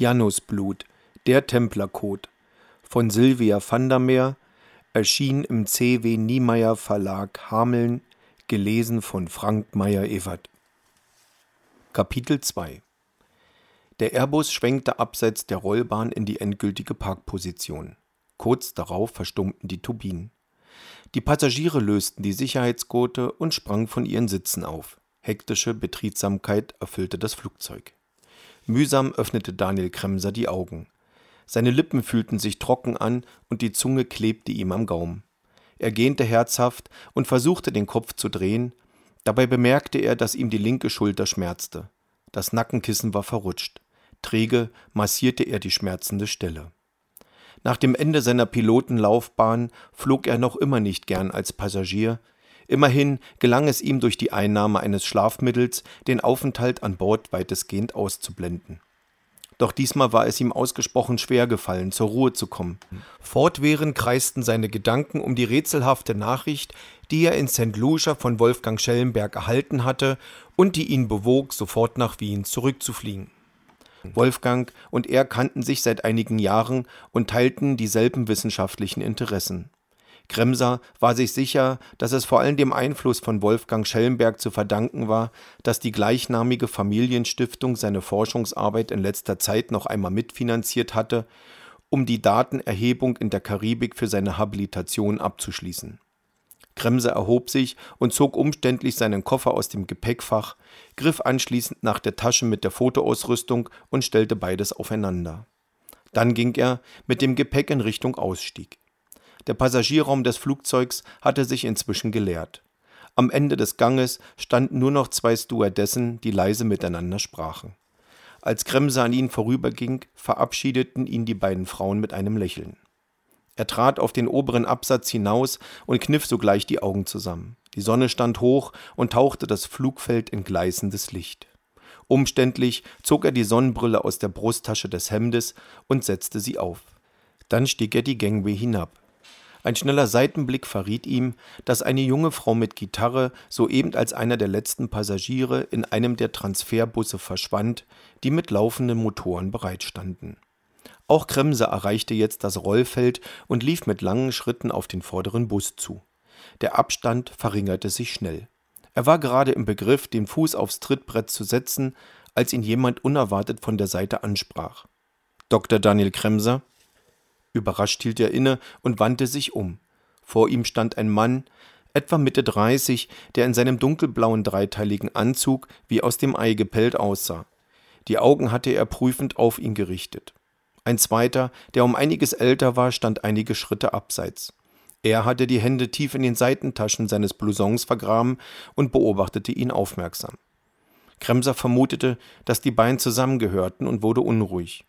Janusblut, der Templercode von Sylvia Vandermeer, erschien im C.W. Niemeyer Verlag Hameln, gelesen von Frank Meyer-Evert. Kapitel 2 Der Airbus schwenkte abseits der Rollbahn in die endgültige Parkposition. Kurz darauf verstummten die Turbinen. Die Passagiere lösten die Sicherheitsgurte und sprangen von ihren Sitzen auf. Hektische Betriebsamkeit erfüllte das Flugzeug. Mühsam öffnete Daniel Kremser die Augen. Seine Lippen fühlten sich trocken an und die Zunge klebte ihm am Gaumen. Er gähnte herzhaft und versuchte den Kopf zu drehen, dabei bemerkte er, dass ihm die linke Schulter schmerzte. Das Nackenkissen war verrutscht. Träge massierte er die schmerzende Stelle. Nach dem Ende seiner Pilotenlaufbahn flog er noch immer nicht gern als Passagier, Immerhin gelang es ihm durch die Einnahme eines Schlafmittels, den Aufenthalt an Bord weitestgehend auszublenden. Doch diesmal war es ihm ausgesprochen schwer gefallen, zur Ruhe zu kommen. Fortwährend kreisten seine Gedanken um die rätselhafte Nachricht, die er in St. Lucia von Wolfgang Schellenberg erhalten hatte und die ihn bewog, sofort nach Wien zurückzufliegen. Wolfgang und er kannten sich seit einigen Jahren und teilten dieselben wissenschaftlichen Interessen. Kremser war sich sicher, dass es vor allem dem Einfluss von Wolfgang Schellenberg zu verdanken war, dass die gleichnamige Familienstiftung seine Forschungsarbeit in letzter Zeit noch einmal mitfinanziert hatte, um die Datenerhebung in der Karibik für seine Habilitation abzuschließen. Kremser erhob sich und zog umständlich seinen Koffer aus dem Gepäckfach, griff anschließend nach der Tasche mit der Fotoausrüstung und stellte beides aufeinander. Dann ging er mit dem Gepäck in Richtung Ausstieg. Der Passagierraum des Flugzeugs hatte sich inzwischen geleert. Am Ende des Ganges standen nur noch zwei Stewardessen, die leise miteinander sprachen. Als Kremser an ihnen vorüberging, verabschiedeten ihn die beiden Frauen mit einem Lächeln. Er trat auf den oberen Absatz hinaus und kniff sogleich die Augen zusammen. Die Sonne stand hoch und tauchte das Flugfeld in gleißendes Licht. Umständlich zog er die Sonnenbrille aus der Brusttasche des Hemdes und setzte sie auf. Dann stieg er die Gangway hinab. Ein schneller Seitenblick verriet ihm, dass eine junge Frau mit Gitarre soeben als einer der letzten Passagiere in einem der Transferbusse verschwand, die mit laufenden Motoren bereitstanden. Auch Kremse erreichte jetzt das Rollfeld und lief mit langen Schritten auf den vorderen Bus zu. Der Abstand verringerte sich schnell. Er war gerade im Begriff, den Fuß aufs Trittbrett zu setzen, als ihn jemand unerwartet von der Seite ansprach. Dr. Daniel Kremser? Überrascht hielt er inne und wandte sich um. Vor ihm stand ein Mann, etwa Mitte 30, der in seinem dunkelblauen dreiteiligen Anzug wie aus dem Ei gepellt aussah. Die Augen hatte er prüfend auf ihn gerichtet. Ein zweiter, der um einiges älter war, stand einige Schritte abseits. Er hatte die Hände tief in den Seitentaschen seines Blousons vergraben und beobachtete ihn aufmerksam. Kremser vermutete, dass die beiden zusammengehörten und wurde unruhig.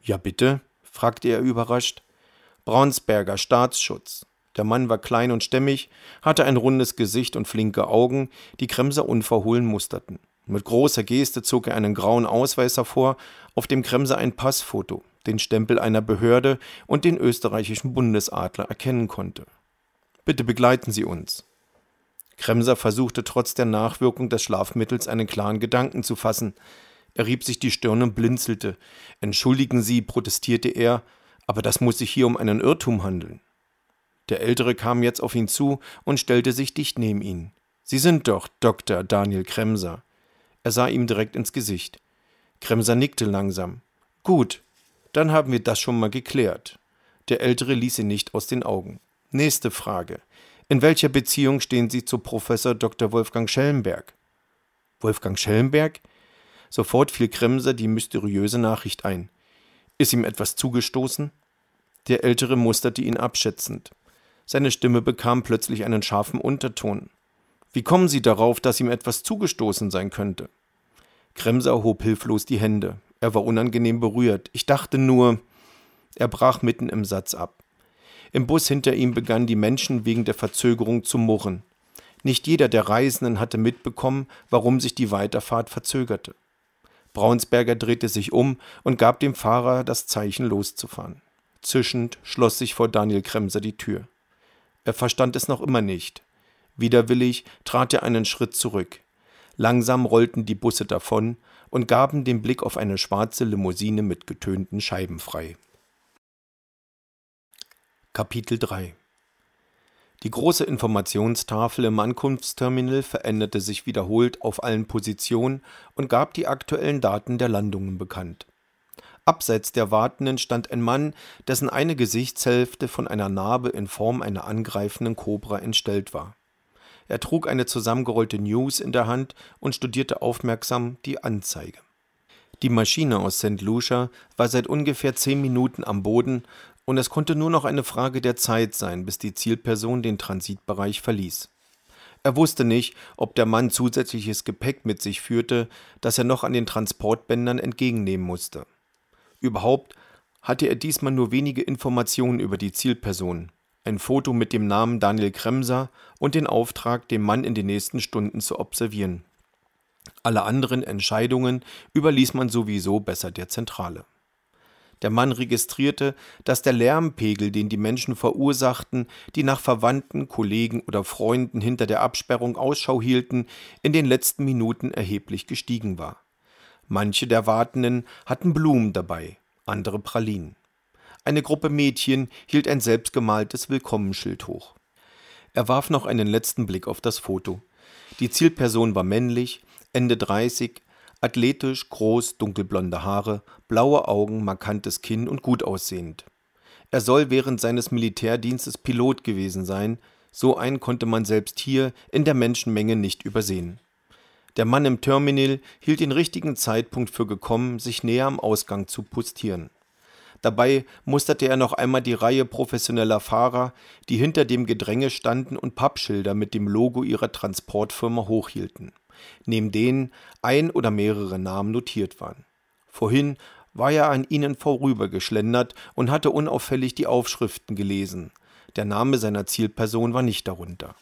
Ja, bitte? Fragte er überrascht. Braunsberger Staatsschutz. Der Mann war klein und stämmig, hatte ein rundes Gesicht und flinke Augen, die Kremser unverhohlen musterten. Mit großer Geste zog er einen grauen Ausweis hervor, auf dem Kremser ein Passfoto, den Stempel einer Behörde und den österreichischen Bundesadler erkennen konnte. Bitte begleiten Sie uns. Kremser versuchte trotz der Nachwirkung des Schlafmittels einen klaren Gedanken zu fassen. Er rieb sich die Stirn und blinzelte. Entschuldigen Sie, protestierte er, aber das muss sich hier um einen Irrtum handeln. Der Ältere kam jetzt auf ihn zu und stellte sich dicht neben ihn. Sie sind doch Dr. Daniel Kremser. Er sah ihm direkt ins Gesicht. Kremser nickte langsam. Gut, dann haben wir das schon mal geklärt. Der Ältere ließ ihn nicht aus den Augen. Nächste Frage. In welcher Beziehung stehen Sie zu Professor Dr. Wolfgang Schellenberg? Wolfgang Schellenberg? Sofort fiel Kremser die mysteriöse Nachricht ein. Ist ihm etwas zugestoßen? Der Ältere musterte ihn abschätzend. Seine Stimme bekam plötzlich einen scharfen Unterton. Wie kommen Sie darauf, dass ihm etwas zugestoßen sein könnte? Kremser hob hilflos die Hände. Er war unangenehm berührt. Ich dachte nur. Er brach mitten im Satz ab. Im Bus hinter ihm begannen die Menschen wegen der Verzögerung zu murren. Nicht jeder der Reisenden hatte mitbekommen, warum sich die Weiterfahrt verzögerte. Braunsberger drehte sich um und gab dem Fahrer das Zeichen loszufahren. Zischend schloss sich vor Daniel Kremser die Tür. Er verstand es noch immer nicht. Widerwillig trat er einen Schritt zurück. Langsam rollten die Busse davon, und gaben den Blick auf eine schwarze Limousine mit getönten Scheiben frei. Kapitel 3 Die große Informationstafel im Ankunftsterminal veränderte sich wiederholt auf allen Positionen und gab die aktuellen Daten der Landungen bekannt. Abseits der Wartenden stand ein Mann, dessen eine Gesichtshälfte von einer Narbe in Form einer angreifenden Kobra entstellt war. Er trug eine zusammengerollte News in der Hand und studierte aufmerksam die Anzeige. Die Maschine aus St. Lucia war seit ungefähr zehn Minuten am Boden und es konnte nur noch eine Frage der Zeit sein, bis die Zielperson den Transitbereich verließ. Er wusste nicht, ob der Mann zusätzliches Gepäck mit sich führte, das er noch an den Transportbändern entgegennehmen musste. Überhaupt hatte er diesmal nur wenige Informationen über die Zielperson, ein Foto mit dem Namen Daniel Kremser und den Auftrag, den Mann in den nächsten Stunden zu observieren. Alle anderen Entscheidungen überließ man sowieso besser der Zentrale. Der Mann registrierte, dass der Lärmpegel, den die Menschen verursachten, die nach Verwandten, Kollegen oder Freunden hinter der Absperrung Ausschau hielten, in den letzten Minuten erheblich gestiegen war. Manche der Wartenden hatten Blumen dabei, andere Pralinen. Eine Gruppe Mädchen hielt ein selbstgemaltes Willkommensschild hoch. Er warf noch einen letzten Blick auf das Foto. Die Zielperson war männlich, Ende 30, Athletisch, groß, dunkelblonde Haare, blaue Augen, markantes Kinn und gut aussehend. Er soll während seines Militärdienstes Pilot gewesen sein, so einen konnte man selbst hier in der Menschenmenge nicht übersehen. Der Mann im Terminal hielt den richtigen Zeitpunkt für gekommen, sich näher am Ausgang zu postieren. Dabei musterte er noch einmal die Reihe professioneller Fahrer, die hinter dem Gedränge standen und Pappschilder mit dem Logo ihrer Transportfirma hochhielten neben denen ein oder mehrere Namen notiert waren. Vorhin war er an ihnen vorübergeschlendert und hatte unauffällig die Aufschriften gelesen. Der Name seiner Zielperson war nicht darunter.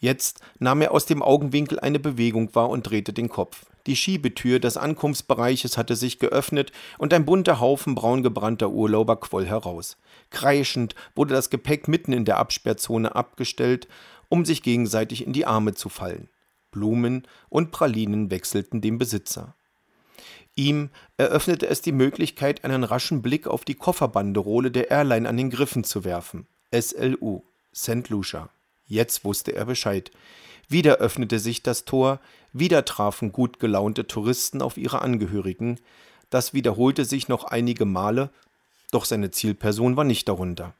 Jetzt nahm er aus dem Augenwinkel eine Bewegung wahr und drehte den Kopf. Die Schiebetür des Ankunftsbereiches hatte sich geöffnet und ein bunter Haufen braungebrannter Urlauber quoll heraus. Kreischend wurde das Gepäck mitten in der Absperrzone abgestellt, um sich gegenseitig in die Arme zu fallen. Blumen und Pralinen wechselten den Besitzer. Ihm eröffnete es die Möglichkeit, einen raschen Blick auf die Kofferbanderole der Airline an den Griffen zu werfen. SLU, St. Lucia. Jetzt wusste er Bescheid. Wieder öffnete sich das Tor, wieder trafen gut gelaunte Touristen auf ihre Angehörigen. Das wiederholte sich noch einige Male, doch seine Zielperson war nicht darunter.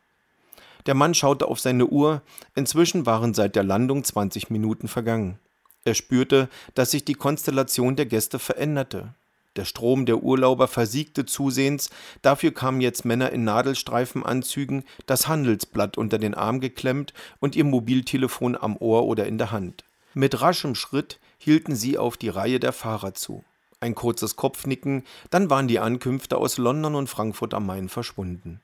Der Mann schaute auf seine Uhr, inzwischen waren seit der Landung 20 Minuten vergangen. Er spürte, dass sich die Konstellation der Gäste veränderte. Der Strom der Urlauber versiegte zusehends, dafür kamen jetzt Männer in Nadelstreifenanzügen, das Handelsblatt unter den Arm geklemmt und ihr Mobiltelefon am Ohr oder in der Hand. Mit raschem Schritt hielten sie auf die Reihe der Fahrer zu. Ein kurzes Kopfnicken, dann waren die Ankünfte aus London und Frankfurt am Main verschwunden.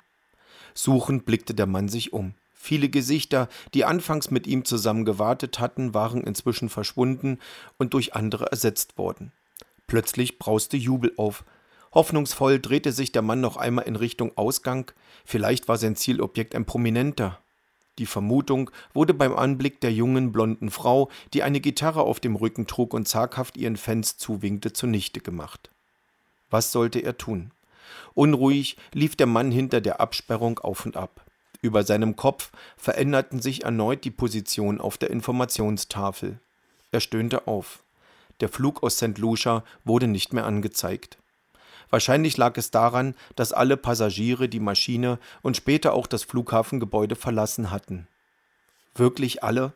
Suchend blickte der Mann sich um. Viele Gesichter, die anfangs mit ihm zusammen gewartet hatten, waren inzwischen verschwunden und durch andere ersetzt worden. Plötzlich brauste Jubel auf. Hoffnungsvoll drehte sich der Mann noch einmal in Richtung Ausgang. Vielleicht war sein Zielobjekt ein Prominenter. Die Vermutung wurde beim Anblick der jungen blonden Frau, die eine Gitarre auf dem Rücken trug und zaghaft ihren Fans zuwinkte, zunichte gemacht. Was sollte er tun? Unruhig lief der Mann hinter der Absperrung auf und ab. Über seinem Kopf veränderten sich erneut die Positionen auf der Informationstafel. Er stöhnte auf. Der Flug aus St. Lucia wurde nicht mehr angezeigt. Wahrscheinlich lag es daran, dass alle Passagiere die Maschine und später auch das Flughafengebäude verlassen hatten. Wirklich alle?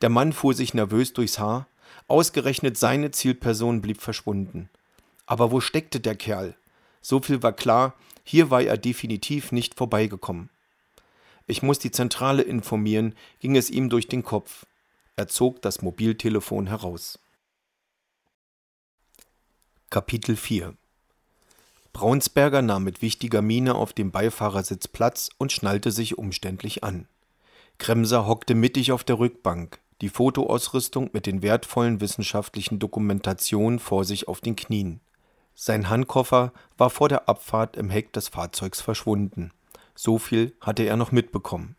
Der Mann fuhr sich nervös durchs Haar. Ausgerechnet seine Zielperson blieb verschwunden. Aber wo steckte der Kerl? So viel war klar, hier war er definitiv nicht vorbeigekommen. Ich muss die Zentrale informieren, ging es ihm durch den Kopf. Er zog das Mobiltelefon heraus. Kapitel 4 Braunsberger nahm mit wichtiger Miene auf dem Beifahrersitz Platz und schnallte sich umständlich an. Kremser hockte mittig auf der Rückbank, die Fotoausrüstung mit den wertvollen wissenschaftlichen Dokumentationen vor sich auf den Knien. Sein Handkoffer war vor der Abfahrt im Heck des Fahrzeugs verschwunden. So viel hatte er noch mitbekommen.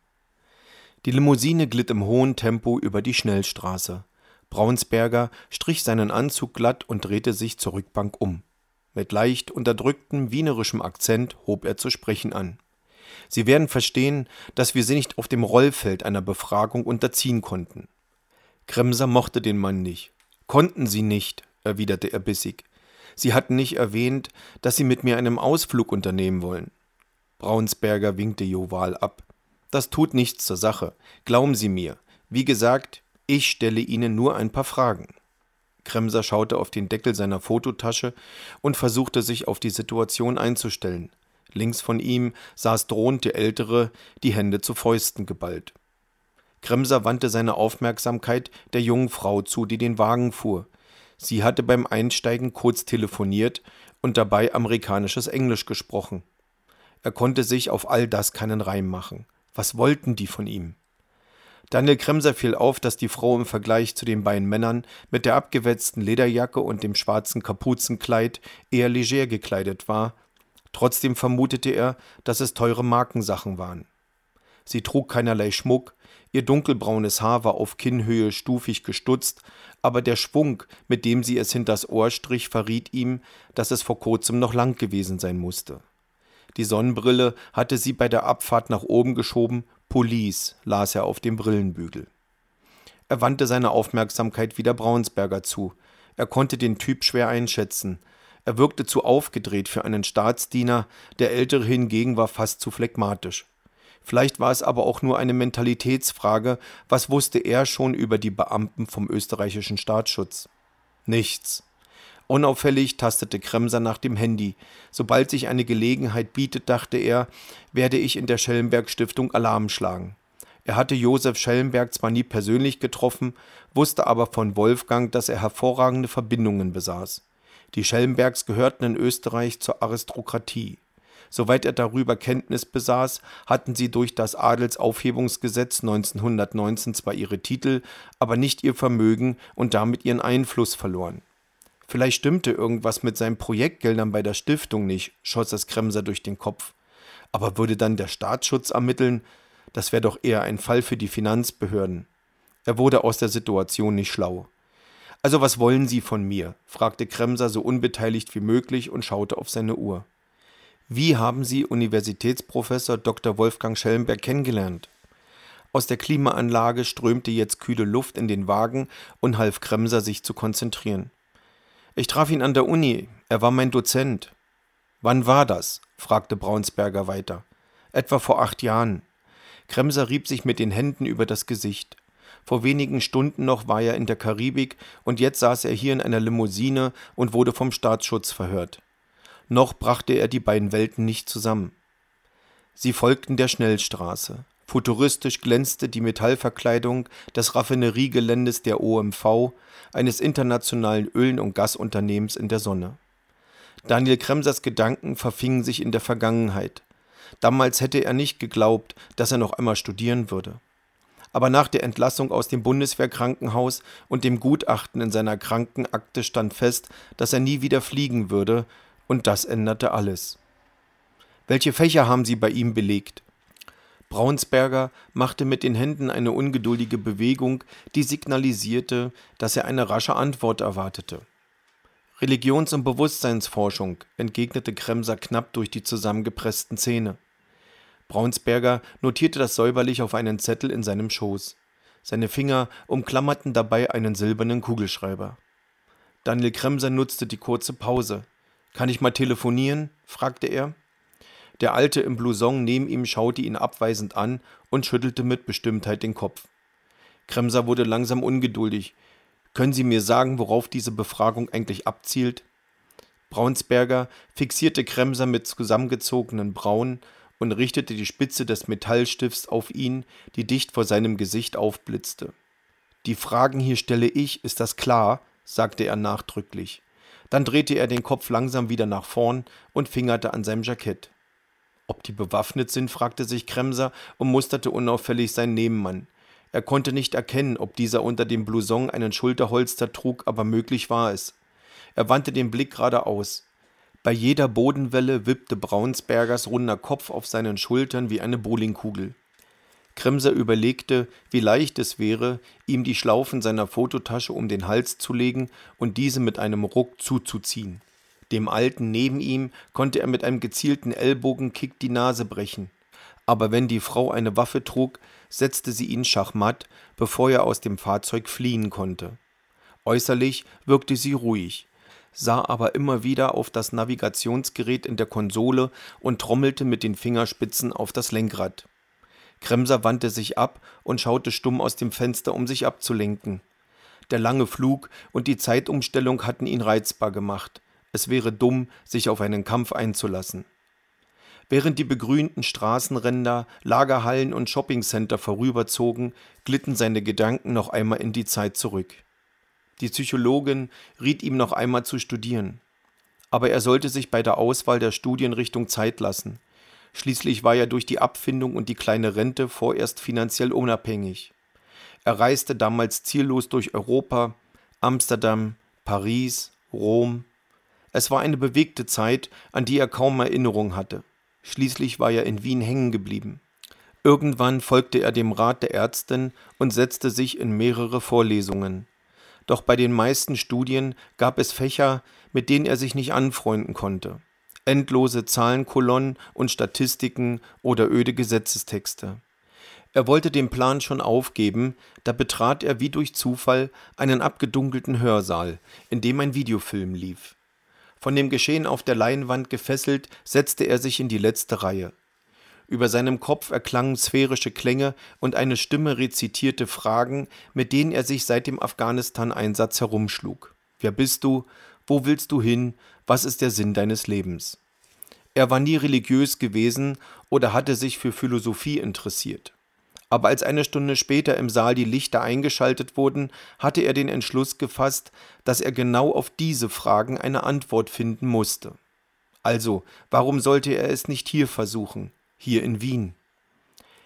Die Limousine glitt im hohen Tempo über die Schnellstraße. Braunsberger strich seinen Anzug glatt und drehte sich zur Rückbank um. Mit leicht unterdrücktem wienerischem Akzent hob er zu sprechen an. Sie werden verstehen, dass wir sie nicht auf dem Rollfeld einer Befragung unterziehen konnten. Kremser mochte den Mann nicht. Konnten sie nicht, erwiderte er bissig. Sie hatten nicht erwähnt, dass sie mit mir einen Ausflug unternehmen wollen. Braunsberger winkte joval ab. Das tut nichts zur Sache. Glauben Sie mir. Wie gesagt, ich stelle Ihnen nur ein paar Fragen. Kremser schaute auf den Deckel seiner Fototasche und versuchte sich auf die Situation einzustellen. Links von ihm saß drohend der Ältere, die Hände zu Fäusten geballt. Kremser wandte seine Aufmerksamkeit der jungen Frau zu, die den Wagen fuhr. Sie hatte beim Einsteigen kurz telefoniert und dabei amerikanisches Englisch gesprochen. Er konnte sich auf all das keinen Reim machen. Was wollten die von ihm? Daniel Kremser fiel auf, dass die Frau im Vergleich zu den beiden Männern mit der abgewetzten Lederjacke und dem schwarzen Kapuzenkleid eher leger gekleidet war. Trotzdem vermutete er, dass es teure Markensachen waren. Sie trug keinerlei Schmuck, ihr dunkelbraunes Haar war auf Kinnhöhe stufig gestutzt, aber der Schwung, mit dem sie es hinters Ohr strich, verriet ihm, dass es vor kurzem noch lang gewesen sein musste. Die Sonnenbrille hatte sie bei der Abfahrt nach oben geschoben, Police las er auf dem Brillenbügel. Er wandte seine Aufmerksamkeit wieder Braunsberger zu. Er konnte den Typ schwer einschätzen. Er wirkte zu aufgedreht für einen Staatsdiener, der Ältere hingegen war fast zu phlegmatisch. Vielleicht war es aber auch nur eine Mentalitätsfrage, was wusste er schon über die Beamten vom österreichischen Staatsschutz? Nichts. Unauffällig tastete Kremser nach dem Handy. Sobald sich eine Gelegenheit bietet, dachte er, werde ich in der Schellenberg Stiftung Alarm schlagen. Er hatte Josef Schellenberg zwar nie persönlich getroffen, wusste aber von Wolfgang, dass er hervorragende Verbindungen besaß. Die Schellenbergs gehörten in Österreich zur Aristokratie. Soweit er darüber Kenntnis besaß, hatten sie durch das Adelsaufhebungsgesetz 1919 zwar ihre Titel, aber nicht ihr Vermögen und damit ihren Einfluss verloren. Vielleicht stimmte irgendwas mit seinen Projektgeldern bei der Stiftung nicht, schoss es Kremser durch den Kopf. Aber würde dann der Staatsschutz ermitteln? Das wäre doch eher ein Fall für die Finanzbehörden. Er wurde aus der Situation nicht schlau. Also was wollen Sie von mir? fragte Kremser so unbeteiligt wie möglich und schaute auf seine Uhr. Wie haben Sie Universitätsprofessor Dr. Wolfgang Schellenberg kennengelernt? Aus der Klimaanlage strömte jetzt kühle Luft in den Wagen und half Kremser sich zu konzentrieren. Ich traf ihn an der Uni. Er war mein Dozent. Wann war das? fragte Braunsberger weiter. Etwa vor acht Jahren. Kremser rieb sich mit den Händen über das Gesicht. Vor wenigen Stunden noch war er in der Karibik und jetzt saß er hier in einer Limousine und wurde vom Staatsschutz verhört. Noch brachte er die beiden Welten nicht zusammen. Sie folgten der Schnellstraße. Futuristisch glänzte die Metallverkleidung des Raffineriegeländes der OMV, eines internationalen Öl- und Gasunternehmens in der Sonne. Daniel Kremsers Gedanken verfingen sich in der Vergangenheit. Damals hätte er nicht geglaubt, dass er noch einmal studieren würde. Aber nach der Entlassung aus dem Bundeswehrkrankenhaus und dem Gutachten in seiner Krankenakte stand fest, dass er nie wieder fliegen würde, und das änderte alles. Welche Fächer haben Sie bei ihm belegt? Braunsberger machte mit den Händen eine ungeduldige Bewegung, die signalisierte, dass er eine rasche Antwort erwartete. Religions- und Bewusstseinsforschung, entgegnete Kremser knapp durch die zusammengepressten Zähne. Braunsberger notierte das säuberlich auf einen Zettel in seinem Schoß. Seine Finger umklammerten dabei einen silbernen Kugelschreiber. Daniel Kremser nutzte die kurze Pause. Kann ich mal telefonieren? fragte er. Der Alte im Blouson neben ihm schaute ihn abweisend an und schüttelte mit Bestimmtheit den Kopf. Kremser wurde langsam ungeduldig. Können Sie mir sagen, worauf diese Befragung eigentlich abzielt? Braunsberger fixierte Kremser mit zusammengezogenen Brauen und richtete die Spitze des Metallstifts auf ihn, die dicht vor seinem Gesicht aufblitzte. Die Fragen hier stelle ich, ist das klar? sagte er nachdrücklich. Dann drehte er den Kopf langsam wieder nach vorn und fingerte an seinem Jackett. Ob die bewaffnet sind, fragte sich Kremser und musterte unauffällig seinen Nebenmann. Er konnte nicht erkennen, ob dieser unter dem Blouson einen Schulterholster trug, aber möglich war es. Er wandte den Blick geradeaus. Bei jeder Bodenwelle wippte Braunsbergers runder Kopf auf seinen Schultern wie eine Bowlingkugel. Kremser überlegte, wie leicht es wäre, ihm die Schlaufen seiner Fototasche um den Hals zu legen und diese mit einem Ruck zuzuziehen. Dem Alten neben ihm konnte er mit einem gezielten Ellbogenkick die Nase brechen. Aber wenn die Frau eine Waffe trug, setzte sie ihn schachmatt, bevor er aus dem Fahrzeug fliehen konnte. Äußerlich wirkte sie ruhig, sah aber immer wieder auf das Navigationsgerät in der Konsole und trommelte mit den Fingerspitzen auf das Lenkrad. Kremser wandte sich ab und schaute stumm aus dem Fenster, um sich abzulenken. Der lange Flug und die Zeitumstellung hatten ihn reizbar gemacht. Es wäre dumm, sich auf einen Kampf einzulassen. Während die begrünten Straßenränder, Lagerhallen und Shoppingcenter vorüberzogen, glitten seine Gedanken noch einmal in die Zeit zurück. Die Psychologin riet ihm noch einmal zu studieren. Aber er sollte sich bei der Auswahl der Studienrichtung Zeit lassen. Schließlich war er durch die Abfindung und die kleine Rente vorerst finanziell unabhängig. Er reiste damals ziellos durch Europa, Amsterdam, Paris, Rom. Es war eine bewegte Zeit, an die er kaum Erinnerung hatte. Schließlich war er in Wien hängen geblieben. Irgendwann folgte er dem Rat der Ärztin und setzte sich in mehrere Vorlesungen. Doch bei den meisten Studien gab es Fächer, mit denen er sich nicht anfreunden konnte endlose Zahlenkolonnen und Statistiken oder öde Gesetzestexte. Er wollte den Plan schon aufgeben, da betrat er wie durch Zufall einen abgedunkelten Hörsaal, in dem ein Videofilm lief. Von dem Geschehen auf der Leinwand gefesselt, setzte er sich in die letzte Reihe. Über seinem Kopf erklangen sphärische Klänge und eine Stimme rezitierte Fragen, mit denen er sich seit dem Afghanistan-Einsatz herumschlug. Wer bist du? Wo willst du hin? Was ist der Sinn deines Lebens? Er war nie religiös gewesen oder hatte sich für Philosophie interessiert. Aber als eine Stunde später im Saal die Lichter eingeschaltet wurden, hatte er den Entschluss gefasst, dass er genau auf diese Fragen eine Antwort finden musste. Also, warum sollte er es nicht hier versuchen, hier in Wien?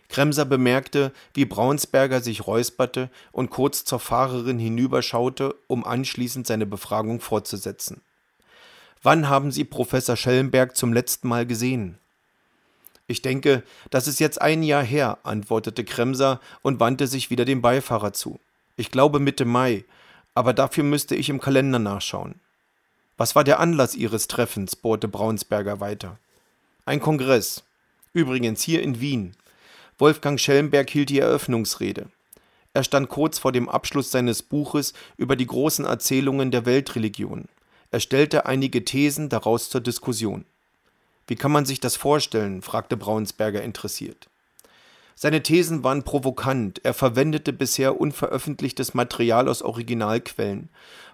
Kremser bemerkte, wie Braunsberger sich räusperte und kurz zur Fahrerin hinüberschaute, um anschließend seine Befragung fortzusetzen. Wann haben Sie Professor Schellenberg zum letzten Mal gesehen? Ich denke, das ist jetzt ein Jahr her, antwortete Kremser und wandte sich wieder dem Beifahrer zu. Ich glaube Mitte Mai, aber dafür müsste ich im Kalender nachschauen. Was war der Anlass Ihres Treffens? bohrte Braunsberger weiter. Ein Kongress. Übrigens hier in Wien. Wolfgang Schellenberg hielt die Eröffnungsrede. Er stand kurz vor dem Abschluss seines Buches über die großen Erzählungen der Weltreligion. Er stellte einige Thesen daraus zur Diskussion. Wie kann man sich das vorstellen? fragte Braunsberger interessiert. Seine Thesen waren provokant, er verwendete bisher unveröffentlichtes Material aus Originalquellen.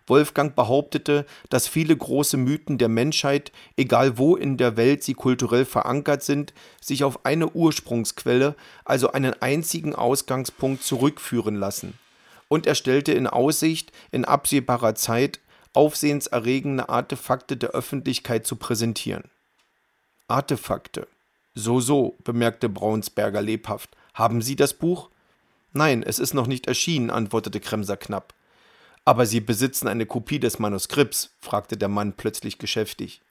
Wolfgang behauptete, dass viele große Mythen der Menschheit, egal wo in der Welt sie kulturell verankert sind, sich auf eine Ursprungsquelle, also einen einzigen Ausgangspunkt zurückführen lassen. Und er stellte in Aussicht, in absehbarer Zeit aufsehenserregende Artefakte der Öffentlichkeit zu präsentieren. Artefakte. So, so, bemerkte Braunsberger lebhaft. Haben Sie das Buch? Nein, es ist noch nicht erschienen, antwortete Kremser knapp. Aber Sie besitzen eine Kopie des Manuskripts? fragte der Mann plötzlich geschäftig.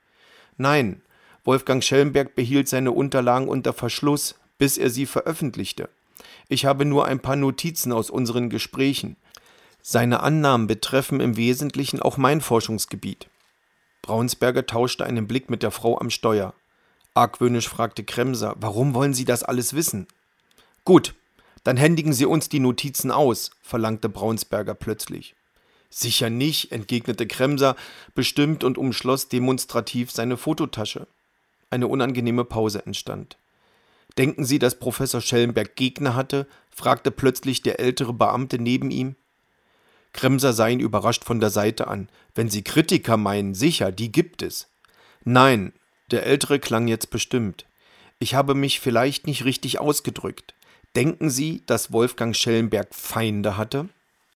Nein, Wolfgang Schellenberg behielt seine Unterlagen unter Verschluss, bis er sie veröffentlichte. Ich habe nur ein paar Notizen aus unseren Gesprächen. Seine Annahmen betreffen im Wesentlichen auch mein Forschungsgebiet. Braunsberger tauschte einen Blick mit der Frau am Steuer. Argwöhnisch fragte Kremser, warum wollen Sie das alles wissen? Gut, dann händigen Sie uns die Notizen aus, verlangte Braunsberger plötzlich. Sicher nicht, entgegnete Kremser bestimmt und umschloss demonstrativ seine Fototasche. Eine unangenehme Pause entstand. Denken Sie, dass Professor Schellenberg Gegner hatte? fragte plötzlich der ältere Beamte neben ihm. Kremser sah ihn überrascht von der Seite an. Wenn Sie Kritiker meinen, sicher, die gibt es. Nein, der Ältere klang jetzt bestimmt. Ich habe mich vielleicht nicht richtig ausgedrückt. Denken Sie, dass Wolfgang Schellenberg Feinde hatte?